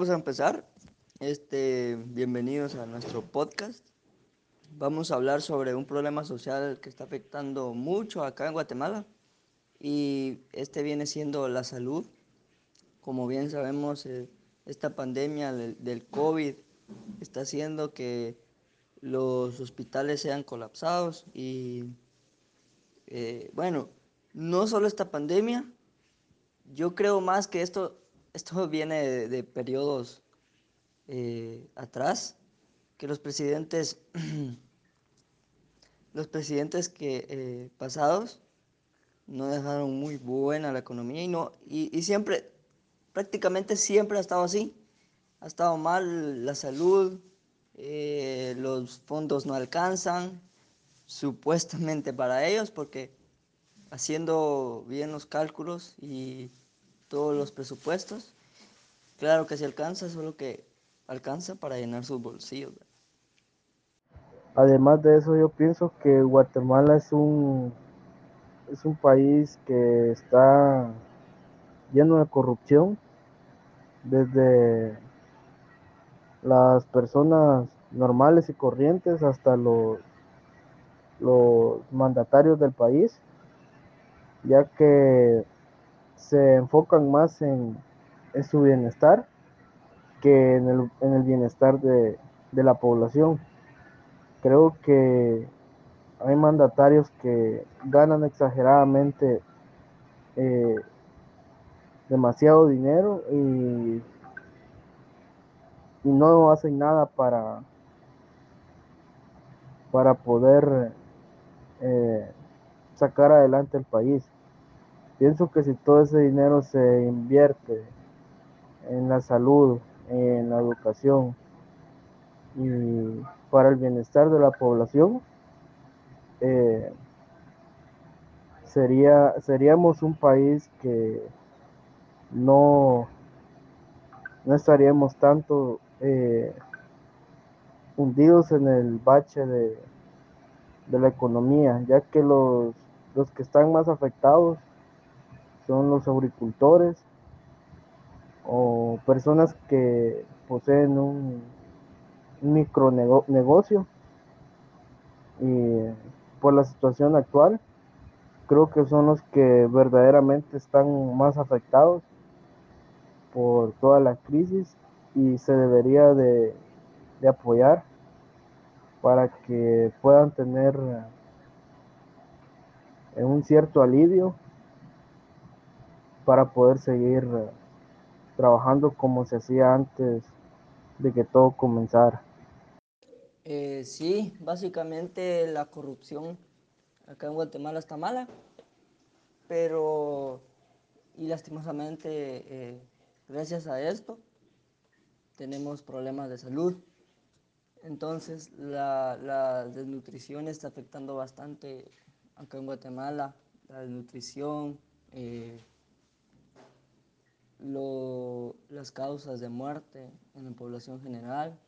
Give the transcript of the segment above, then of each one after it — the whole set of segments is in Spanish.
vamos a empezar. Este, bienvenidos a nuestro podcast. Vamos a hablar sobre un problema social que está afectando mucho acá en Guatemala y este viene siendo la salud. Como bien sabemos, eh, esta pandemia del, COVID está haciendo que los hospitales sean colapsados y eh, bueno, no solo esta pandemia, yo creo más que esto, esto viene de, de periodos eh, atrás, que los presidentes, los presidentes que eh, pasados no dejaron muy buena la economía y, no, y, y siempre, prácticamente siempre ha estado así. Ha estado mal la salud, eh, los fondos no alcanzan, supuestamente para ellos, porque haciendo bien los cálculos y todos los presupuestos, claro que se alcanza, solo que alcanza para llenar sus bolsillos. Además de eso, yo pienso que Guatemala es un, es un país que está lleno de corrupción desde las personas normales y corrientes hasta los, los mandatarios del país, ya que se enfocan más en, su bienestar que en el, en el bienestar de, de, la población. Creo que hay mandatarios que ganan exageradamente eh, demasiado dinero y, y, no hacen nada para, para poder eh, sacar adelante el país. Pienso que si todo ese dinero se invierte en la salud, en la educación y para el bienestar de la población, eh, sería, seríamos un país que no, no estaríamos tanto eh, hundidos en el bache de, de, la economía, ya que los, los que están más afectados son los agricultores, o personas que poseen un, micronegocio. Y por la situación actual creo que son los que verdaderamente están más afectados por toda la crisis y se debería de, de apoyar para que puedan tener un cierto alivio para poder seguir trabajando como se hacía antes de que todo comenzara. Eh, sí, básicamente la corrupción acá en Guatemala está mala, pero y lastimosamente eh, gracias a esto tenemos problemas de salud. Entonces la, la, desnutrición está afectando bastante acá en Guatemala, la desnutrición, eh, lo, las causas de muerte en la población general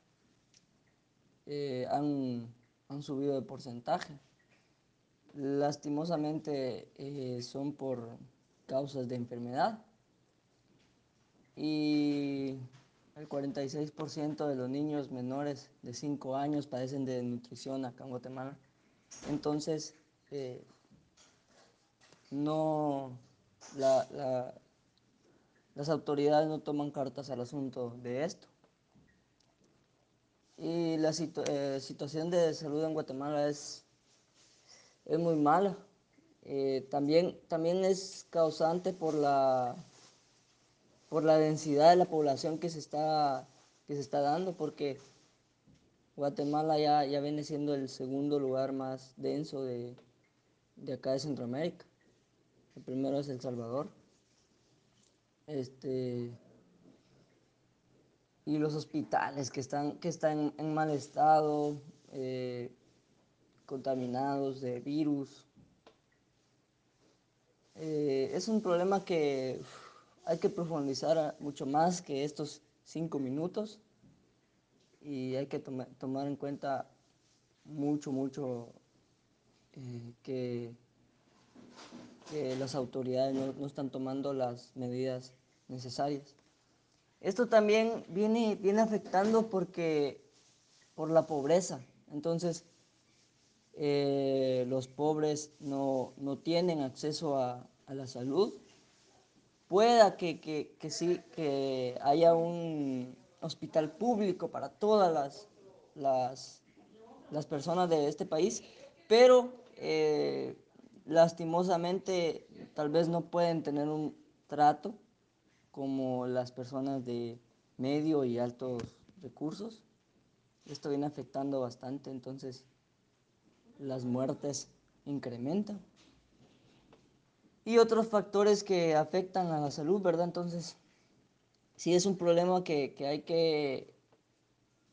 eh, han, han, subido de porcentaje. Lastimosamente eh, son por causas de enfermedad y el 46% de los niños menores de 5 años padecen de nutrición acá en Guatemala. Entonces, eh, no, la, la, las autoridades no toman cartas al asunto de esto. Y la eh, situación de salud en Guatemala es, es muy mala. Eh, también, también es causante por la, por la densidad de la población que se está, que se está dando, porque Guatemala ya, ya viene siendo el segundo lugar más denso de, de acá de Centroamérica. El primero es El Salvador este, y los hospitales que están, que están en mal estado, eh, contaminados de virus. Eh, es un problema que hay que profundizar mucho más que estos cinco minutos y hay que toma, tomar en cuenta mucho, mucho eh, que que las autoridades no, no, están tomando las medidas necesarias. Esto también viene, viene afectando porque por la pobreza. Entonces, eh, los pobres no, no, tienen acceso a, a la salud. Pueda que, que, que, sí, que haya un hospital público para todas las, las, las personas de este país, pero eh, lastimosamente tal vez no pueden tener un trato como las personas de medio y altos recursos. Esto viene afectando bastante, entonces las muertes incrementan. Y otros factores que afectan a la salud, ¿verdad? Entonces, sí es un problema que, que, hay, que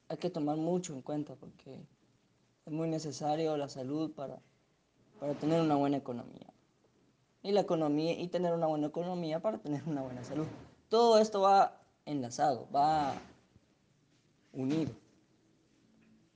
hay que tomar mucho en cuenta porque es muy necesario la salud para, para tener una buena economía. Y la economía y tener una buena economía para tener una buena salud. Todo esto va enlazado, va unido.